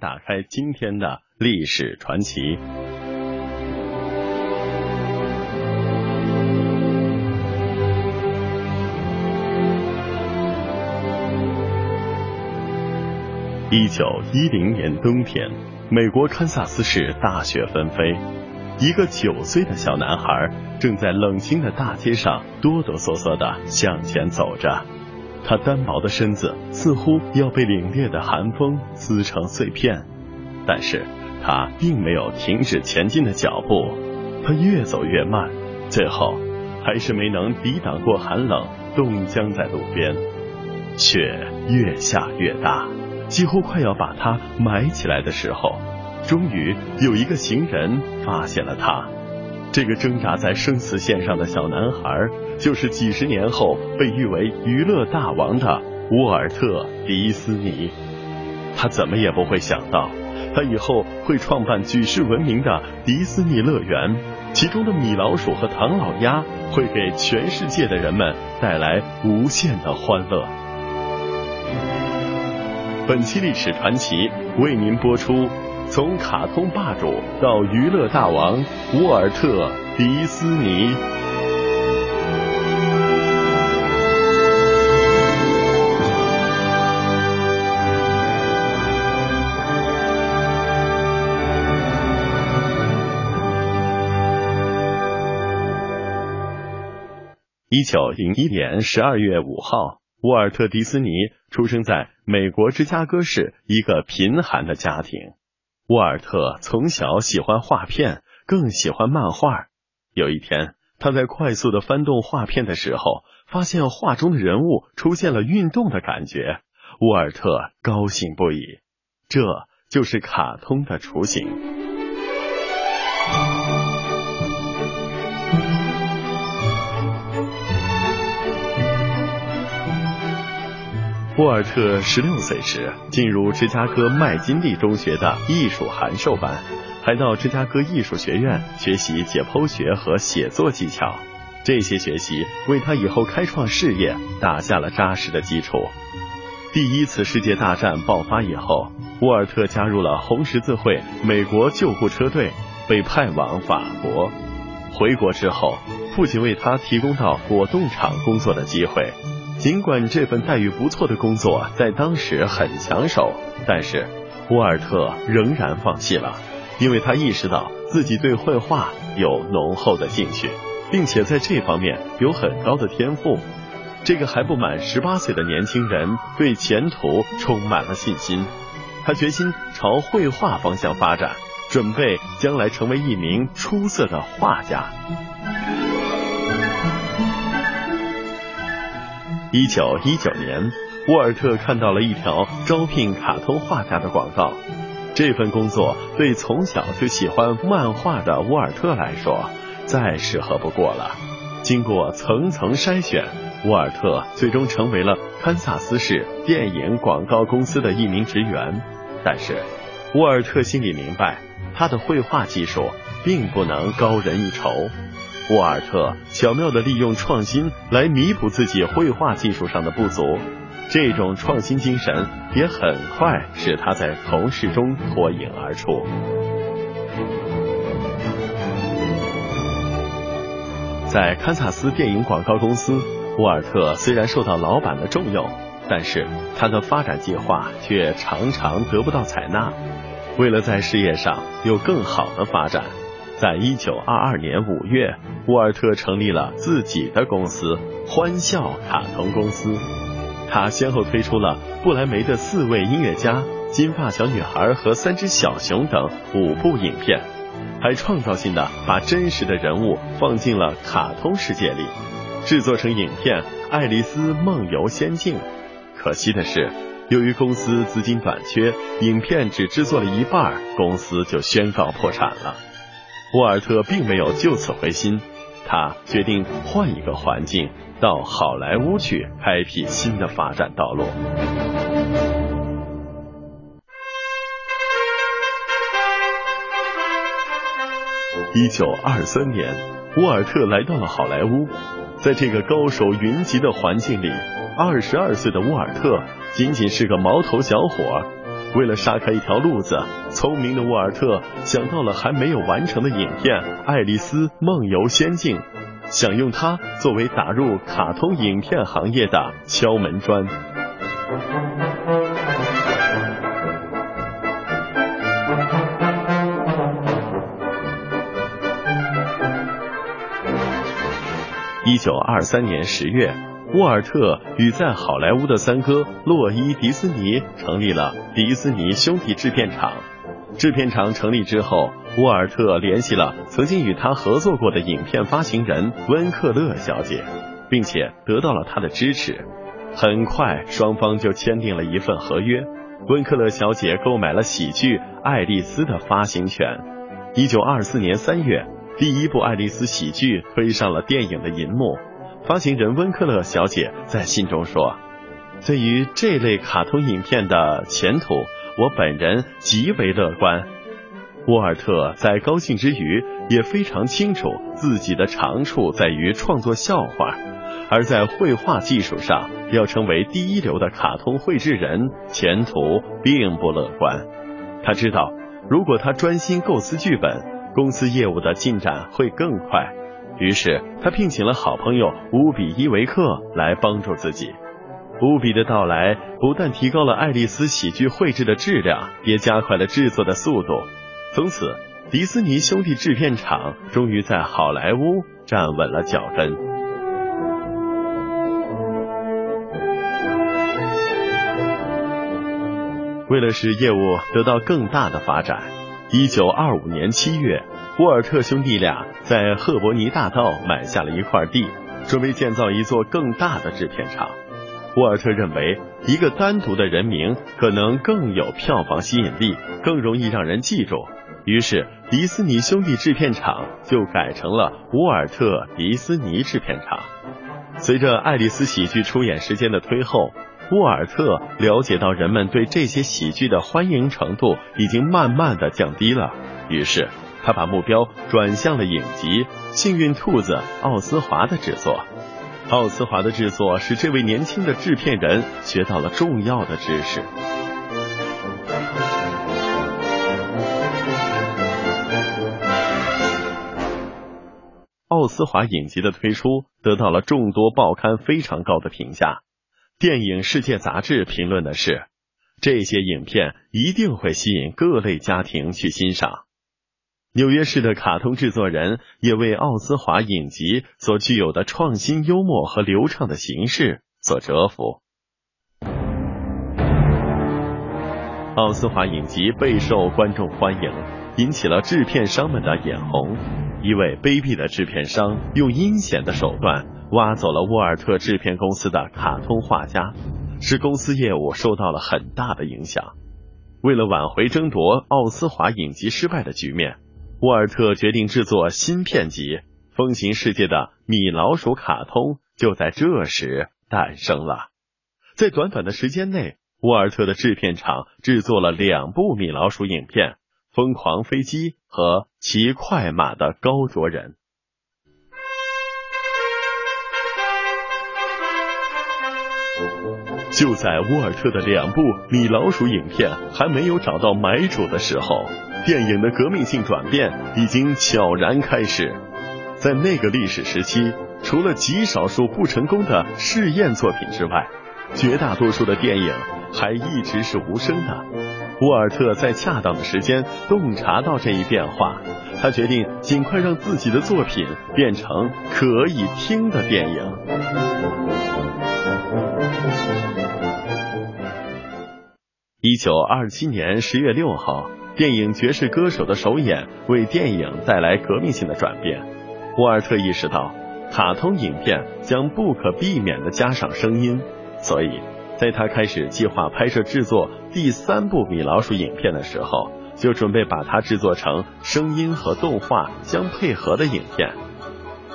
打开今天的历史传奇。一九一零年冬天，美国堪萨斯市大雪纷飞，一个九岁的小男孩正在冷清的大街上哆哆嗦嗦的向前走着，他单薄的身子似乎要被凛冽的寒风撕成碎片，但是他并没有停止前进的脚步，他越走越慢，最后还是没能抵挡过寒冷，冻僵在路边，雪越下越大。几乎快要把他埋起来的时候，终于有一个行人发现了他。这个挣扎在生死线上的小男孩，就是几十年后被誉为娱乐大王的沃尔特·迪斯尼。他怎么也不会想到，他以后会创办举世闻名的迪斯尼乐园，其中的米老鼠和唐老鸭会给全世界的人们带来无限的欢乐。本期历史传奇为您播出：从卡通霸主到娱乐大王沃尔特·迪斯尼。一九零一年十二月五号。沃尔特·迪斯尼出生在美国芝加哥市一个贫寒的家庭。沃尔特从小喜欢画片，更喜欢漫画。有一天，他在快速的翻动画片的时候，发现画中的人物出现了运动的感觉。沃尔特高兴不已，这就是卡通的雏形。沃尔特十六岁时进入芝加哥麦金利中学的艺术函授班，还到芝加哥艺术学院学习解剖学和写作技巧。这些学习为他以后开创事业打下了扎实的基础。第一次世界大战爆发以后，沃尔特加入了红十字会美国救护车队，被派往法国。回国之后，父亲为他提供到果冻厂工作的机会。尽管这份待遇不错的工作在当时很抢手，但是沃尔特仍然放弃了，因为他意识到自己对绘画有浓厚的兴趣，并且在这方面有很高的天赋。这个还不满十八岁的年轻人对前途充满了信心，他决心朝绘画方向发展，准备将来成为一名出色的画家。一九一九年，沃尔特看到了一条招聘卡通画家的广告。这份工作对从小就喜欢漫画的沃尔特来说再适合不过了。经过层层筛选，沃尔特最终成为了堪萨斯市电影广告公司的一名职员。但是，沃尔特心里明白，他的绘画技术并不能高人一筹。沃尔特巧妙地利用创新来弥补自己绘画技术上的不足，这种创新精神也很快使他在同事中脱颖而出。在堪萨斯电影广告公司，沃尔特虽然受到老板的重用，但是他的发展计划却常常得不到采纳。为了在事业上有更好的发展，在一九二二年五月，沃尔特成立了自己的公司——欢笑卡通公司。他先后推出了布莱梅的四位音乐家、金发小女孩和三只小熊等五部影片，还创造性的把真实的人物放进了卡通世界里，制作成影片《爱丽丝梦游仙境》。可惜的是，由于公司资金短缺，影片只制作了一半，公司就宣告破产了。沃尔特并没有就此灰心，他决定换一个环境，到好莱坞去开辟新的发展道路。一九二三年，沃尔特来到了好莱坞，在这个高手云集的环境里。二十二岁的沃尔特仅仅是个毛头小伙，为了杀开一条路子，聪明的沃尔特想到了还没有完成的影片《爱丽丝梦游仙境》，想用它作为打入卡通影片行业的敲门砖。一九二三年十月。沃尔特与在好莱坞的三哥洛伊·迪斯尼成立了迪斯尼兄弟制片厂。制片厂成立之后，沃尔特联系了曾经与他合作过的影片发行人温克勒小姐，并且得到了他的支持。很快，双方就签订了一份合约。温克勒小姐购买了喜剧《爱丽丝》的发行权。一九二四年三月，第一部爱丽丝喜剧推上了电影的银幕。发行人温克勒小姐在信中说：“对于这类卡通影片的前途，我本人极为乐观。”沃尔特在高兴之余，也非常清楚自己的长处在于创作笑话，而在绘画技术上要成为第一流的卡通绘制人，前途并不乐观。他知道，如果他专心构思剧本，公司业务的进展会更快。于是，他聘请了好朋友乌比伊维克来帮助自己。乌比的到来不但提高了爱丽丝喜剧绘制的质量，也加快了制作的速度。从此，迪斯尼兄弟制片厂终于在好莱坞站稳了脚跟。为了使业务得到更大的发展，一九二五年七月。沃尔特兄弟俩在赫伯尼大道买下了一块地，准备建造一座更大的制片厂。沃尔特认为，一个单独的人名可能更有票房吸引力，更容易让人记住。于是，迪斯尼兄弟制片厂就改成了沃尔特迪斯尼制片厂。随着爱丽丝喜剧出演时间的推后，沃尔特了解到人们对这些喜剧的欢迎程度已经慢慢的降低了，于是。他把目标转向了影集《幸运兔子》奥斯华的制作。奥斯华的制作使这位年轻的制片人学到了重要的知识。奥斯华影集的推出得到了众多报刊非常高的评价。电影世界杂志评论的是：这些影片一定会吸引各类家庭去欣赏。纽约市的卡通制作人也为奥斯华影集所具有的创新幽默和流畅的形式所折服。奥斯华影集备受观众欢迎，引起了制片商们的眼红。一位卑鄙的制片商用阴险的手段挖走了沃尔特制片公司的卡通画家，使公司业务受到了很大的影响。为了挽回争夺奥斯华影集失败的局面。沃尔特决定制作新片集《风行世界的米老鼠》卡通，就在这时诞生了。在短短的时间内，沃尔特的制片厂制作了两部米老鼠影片：《疯狂飞机》和《骑快马的高卓人》。就在沃尔特的两部米老鼠影片还没有找到买主的时候。电影的革命性转变已经悄然开始，在那个历史时期，除了极少数不成功的试验作品之外，绝大多数的电影还一直是无声的。沃尔特在恰当的时间洞察到这一变化，他决定尽快让自己的作品变成可以听的电影。一九二七年十月六号，电影《爵士歌手》的首演为电影带来革命性的转变。沃尔特意识到，卡通影片将不可避免的加上声音，所以。在他开始计划拍摄制作第三部米老鼠影片的时候，就准备把它制作成声音和动画相配合的影片。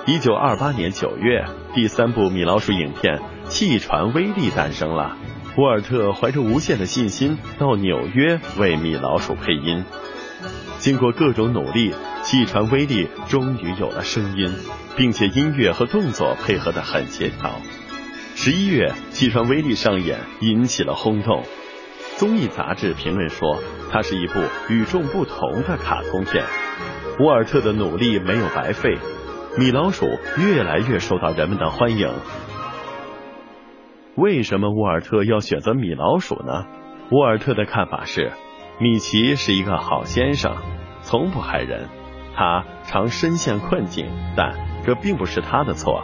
一九二八年九月，第三部米老鼠影片《气船威力》诞生了。沃尔特怀着无限的信心到纽约为米老鼠配音。经过各种努力，《气船威力》终于有了声音，并且音乐和动作配合的很协调。十一月，《气船威力》上演，引起了轰动。综艺杂志评论说，它是一部与众不同的卡通片。沃尔特的努力没有白费，米老鼠越来越受到人们的欢迎。为什么沃尔特要选择米老鼠呢？沃尔特的看法是，米奇是一个好先生，从不害人。他常深陷困境，但这并不是他的错。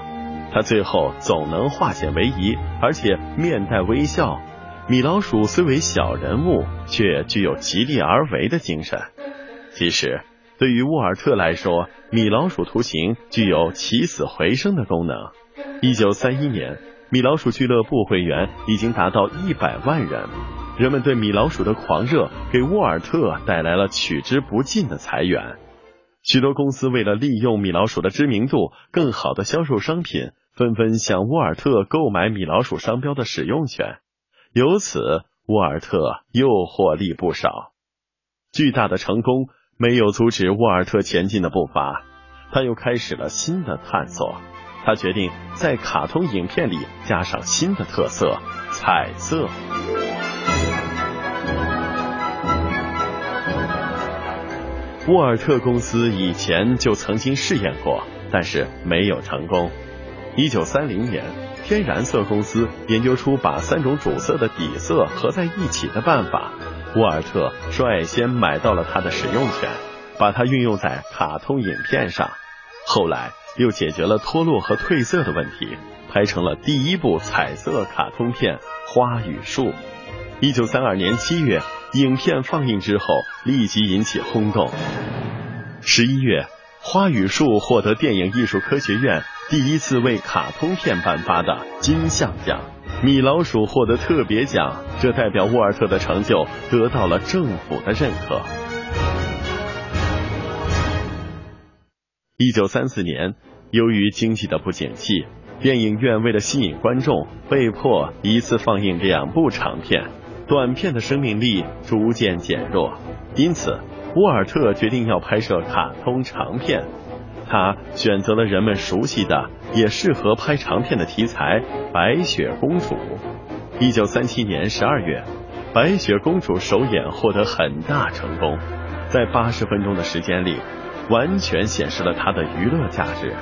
他最后总能化险为夷，而且面带微笑。米老鼠虽为小人物，却具有极力而为的精神。其实，对于沃尔特来说，米老鼠图形具有起死回生的功能。一九三一年，米老鼠俱乐部会员已经达到一百万人。人们对米老鼠的狂热，给沃尔特带来了取之不尽的财源。许多公司为了利用米老鼠的知名度，更好的销售商品。纷纷向沃尔特购买米老鼠商标的使用权，由此沃尔特又获利不少。巨大的成功没有阻止沃尔特前进的步伐，他又开始了新的探索。他决定在卡通影片里加上新的特色——彩色。沃尔特公司以前就曾经试验过，但是没有成功。一九三零年，天然色公司研究出把三种主色的底色合在一起的办法。沃尔特率先买到了它的使用权，把它运用在卡通影片上。后来又解决了脱落和褪色的问题，拍成了第一部彩色卡通片《花与树》。一九三二年七月，影片放映之后立即引起轰动。十一月。《花与树》获得电影艺术科学院第一次为卡通片颁发的金像奖，《米老鼠》获得特别奖，这代表沃尔特的成就得到了政府的认可。一九三四年，由于经济的不景气，电影院为了吸引观众，被迫一次放映两部长片，短片的生命力逐渐减弱，因此。沃尔特决定要拍摄卡通长片，他选择了人们熟悉的也适合拍长片的题材《白雪公主》。一九三七年十二月，《白雪公主》首演获得很大成功，在八十分钟的时间里，完全显示了它的娱乐价值。《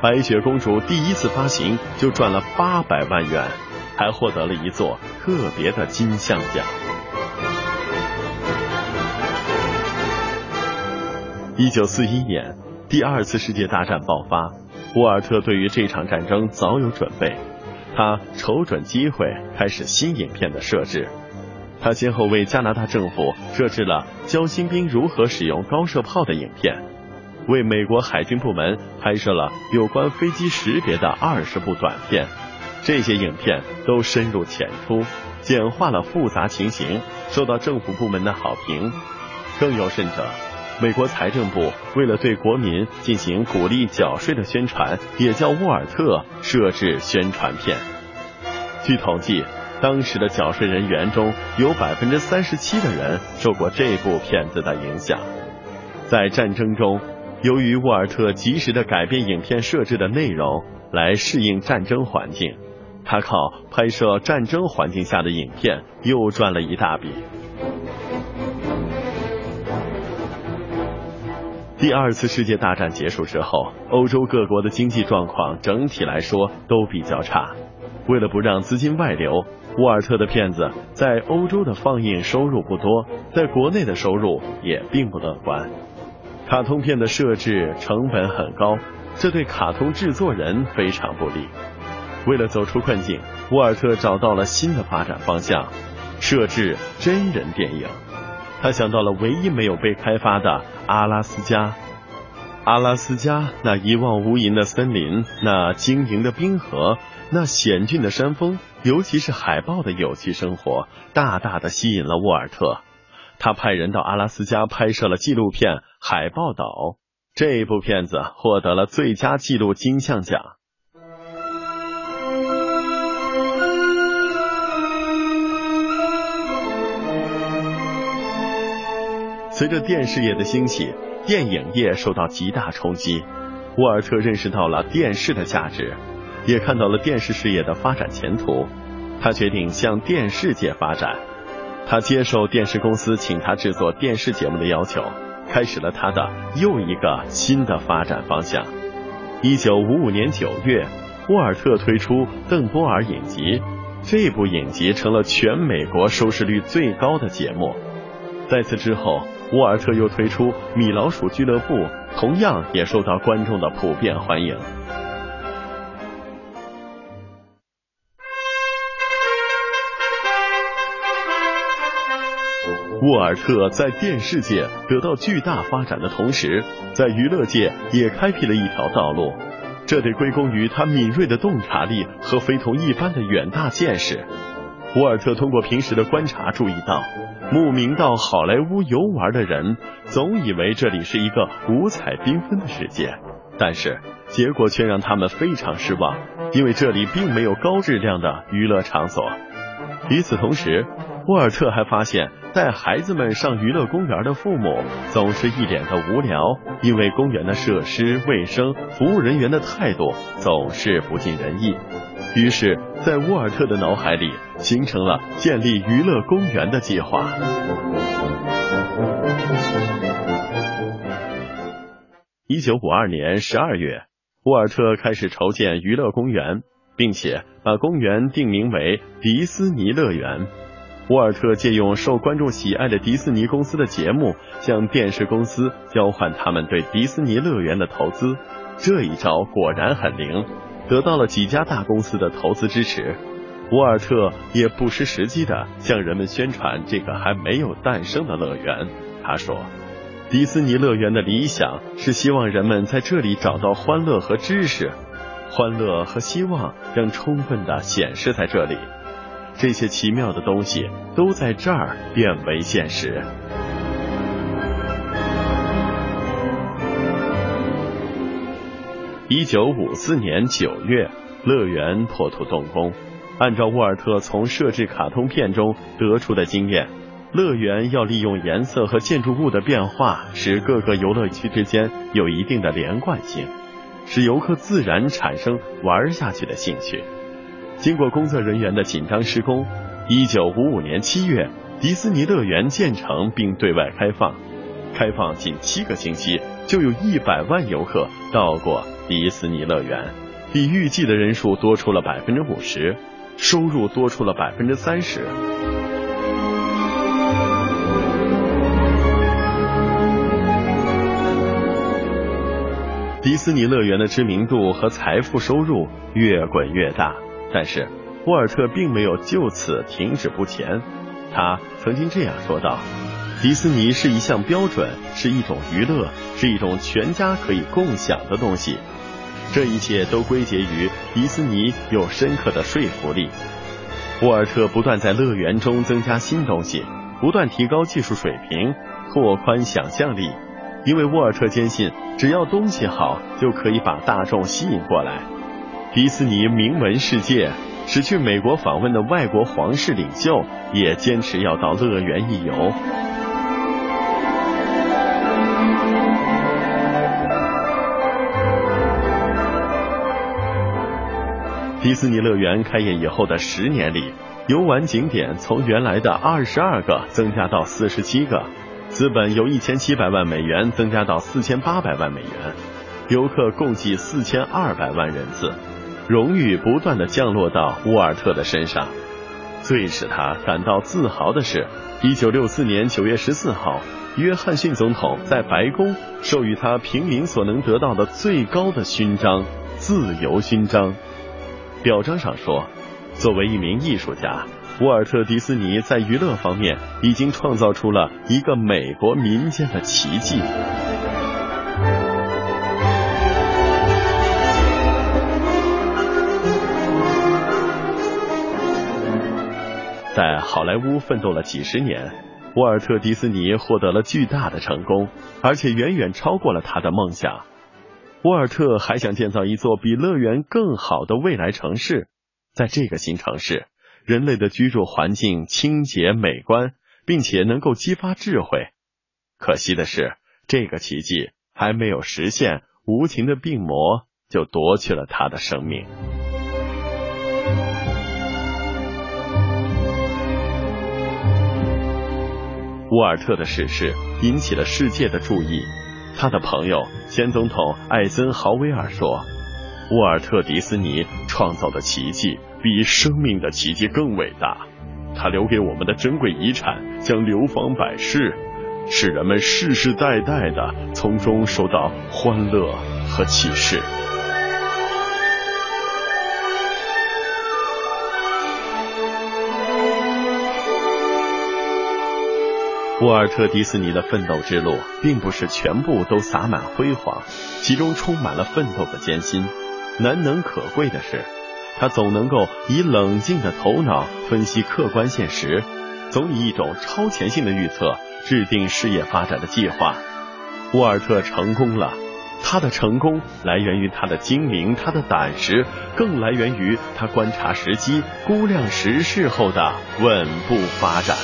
白雪公主》第一次发行就赚了八百万元，还获得了一座特别的金像奖。一九四一年，第二次世界大战爆发。沃尔特对于这场战争早有准备，他瞅准机会开始新影片的设置。他先后为加拿大政府设置了教新兵如何使用高射炮的影片，为美国海军部门拍摄了有关飞机识别的二十部短片。这些影片都深入浅出，简化了复杂情形，受到政府部门的好评。更有甚者。美国财政部为了对国民进行鼓励缴税的宣传，也叫沃尔特设置宣传片。据统计，当时的缴税人员中有百分之三十七的人受过这部片子的影响。在战争中，由于沃尔特及时的改变影片设置的内容来适应战争环境，他靠拍摄战争环境下的影片又赚了一大笔。第二次世界大战结束之后，欧洲各国的经济状况整体来说都比较差。为了不让资金外流，沃尔特的片子在欧洲的放映收入不多，在国内的收入也并不乐观。卡通片的设置成本很高，这对卡通制作人非常不利。为了走出困境，沃尔特找到了新的发展方向，设置真人电影。他想到了唯一没有被开发的阿拉斯加。阿拉斯加那一望无垠的森林，那晶莹的冰河，那险峻的山峰，尤其是海豹的有机生活，大大的吸引了沃尔特。他派人到阿拉斯加拍摄了纪录片《海豹岛》，这一部片子获得了最佳纪录金像奖。随着电视业的兴起，电影业受到极大冲击。沃尔特认识到了电视的价值，也看到了电视事业的发展前途。他决定向电视界发展。他接受电视公司请他制作电视节目的要求，开始了他的又一个新的发展方向。一九五五年九月，沃尔特推出《邓波尔影集》，这部影集成了全美国收视率最高的节目。在此之后，沃尔特又推出《米老鼠俱乐部》，同样也受到观众的普遍欢迎。沃尔特在电视界得到巨大发展的同时，在娱乐界也开辟了一条道路，这得归功于他敏锐的洞察力和非同一般的远大见识。沃尔特通过平时的观察注意到，慕名到好莱坞游玩的人总以为这里是一个五彩缤纷的世界，但是结果却让他们非常失望，因为这里并没有高质量的娱乐场所。与此同时，沃尔特还发现，带孩子们上娱乐公园的父母总是一脸的无聊，因为公园的设施、卫生、服务人员的态度总是不尽人意。于是，在沃尔特的脑海里形成了建立娱乐公园的计划。一九五二年十二月，沃尔特开始筹建娱乐公园，并且把公园定名为迪斯尼乐园。沃尔特借用受观众喜爱的迪士尼公司的节目，向电视公司交换他们对迪士尼乐园的投资。这一招果然很灵，得到了几家大公司的投资支持。沃尔特也不失时机的向人们宣传这个还没有诞生的乐园。他说：“迪士尼乐园的理想是希望人们在这里找到欢乐和知识，欢乐和希望将充分的显示在这里。”这些奇妙的东西都在这儿变为现实。一九五四年九月，乐园破土动工。按照沃尔特从设置卡通片中得出的经验，乐园要利用颜色和建筑物的变化，使各个游乐区之间有一定的连贯性，使游客自然产生玩下去的兴趣。经过工作人员的紧张施工，一九五五年七月，迪士尼乐园建成并对外开放。开放仅七个星期，就有一百万游客到过迪士尼乐园，比预计的人数多出了百分之五十，收入多出了百分之三十。迪士尼乐园的知名度和财富收入越滚越大。但是，沃尔特并没有就此停止不前。他曾经这样说道：“迪士尼是一项标准，是一种娱乐，是一种全家可以共享的东西。这一切都归结于迪士尼有深刻的说服力。”沃尔特不断在乐园中增加新东西，不断提高技术水平，拓宽想象力。因为沃尔特坚信，只要东西好，就可以把大众吸引过来。迪士尼名闻世界，使去美国访问的外国皇室领袖也坚持要到乐园一游。迪士尼乐园开业以后的十年里，游玩景点从原来的二十二个增加到四十七个，资本由一千七百万美元增加到四千八百万美元，游客共计四千二百万人次。荣誉不断的降落到沃尔特的身上。最使他感到自豪的是，一九六四年九月十四号，约翰逊总统在白宫授予他平民所能得到的最高的勋章——自由勋章。表彰上说，作为一名艺术家，沃尔特·迪斯尼在娱乐方面已经创造出了一个美国民间的奇迹。在好莱坞奋斗了几十年，沃尔特·迪斯尼获得了巨大的成功，而且远远超过了他的梦想。沃尔特还想建造一座比乐园更好的未来城市，在这个新城市，人类的居住环境清洁美观，并且能够激发智慧。可惜的是，这个奇迹还没有实现，无情的病魔就夺去了他的生命。沃尔特的逝世引起了世界的注意。他的朋友前总统艾森豪威尔说：“沃尔特·迪斯尼创造的奇迹比生命的奇迹更伟大。他留给我们的珍贵遗产将流芳百世，使人们世世代代的从中受到欢乐和启示。”沃尔特·迪斯尼的奋斗之路，并不是全部都洒满辉煌，其中充满了奋斗的艰辛。难能可贵的是，他总能够以冷静的头脑分析客观现实，总以一种超前性的预测制定事业发展的计划。沃尔特成功了，他的成功来源于他的精明，他的胆识，更来源于他观察时机、估量时势后的稳步发展。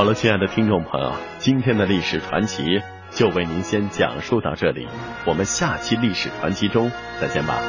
好了，亲爱的听众朋友，今天的历史传奇就为您先讲述到这里，我们下期历史传奇中再见吧。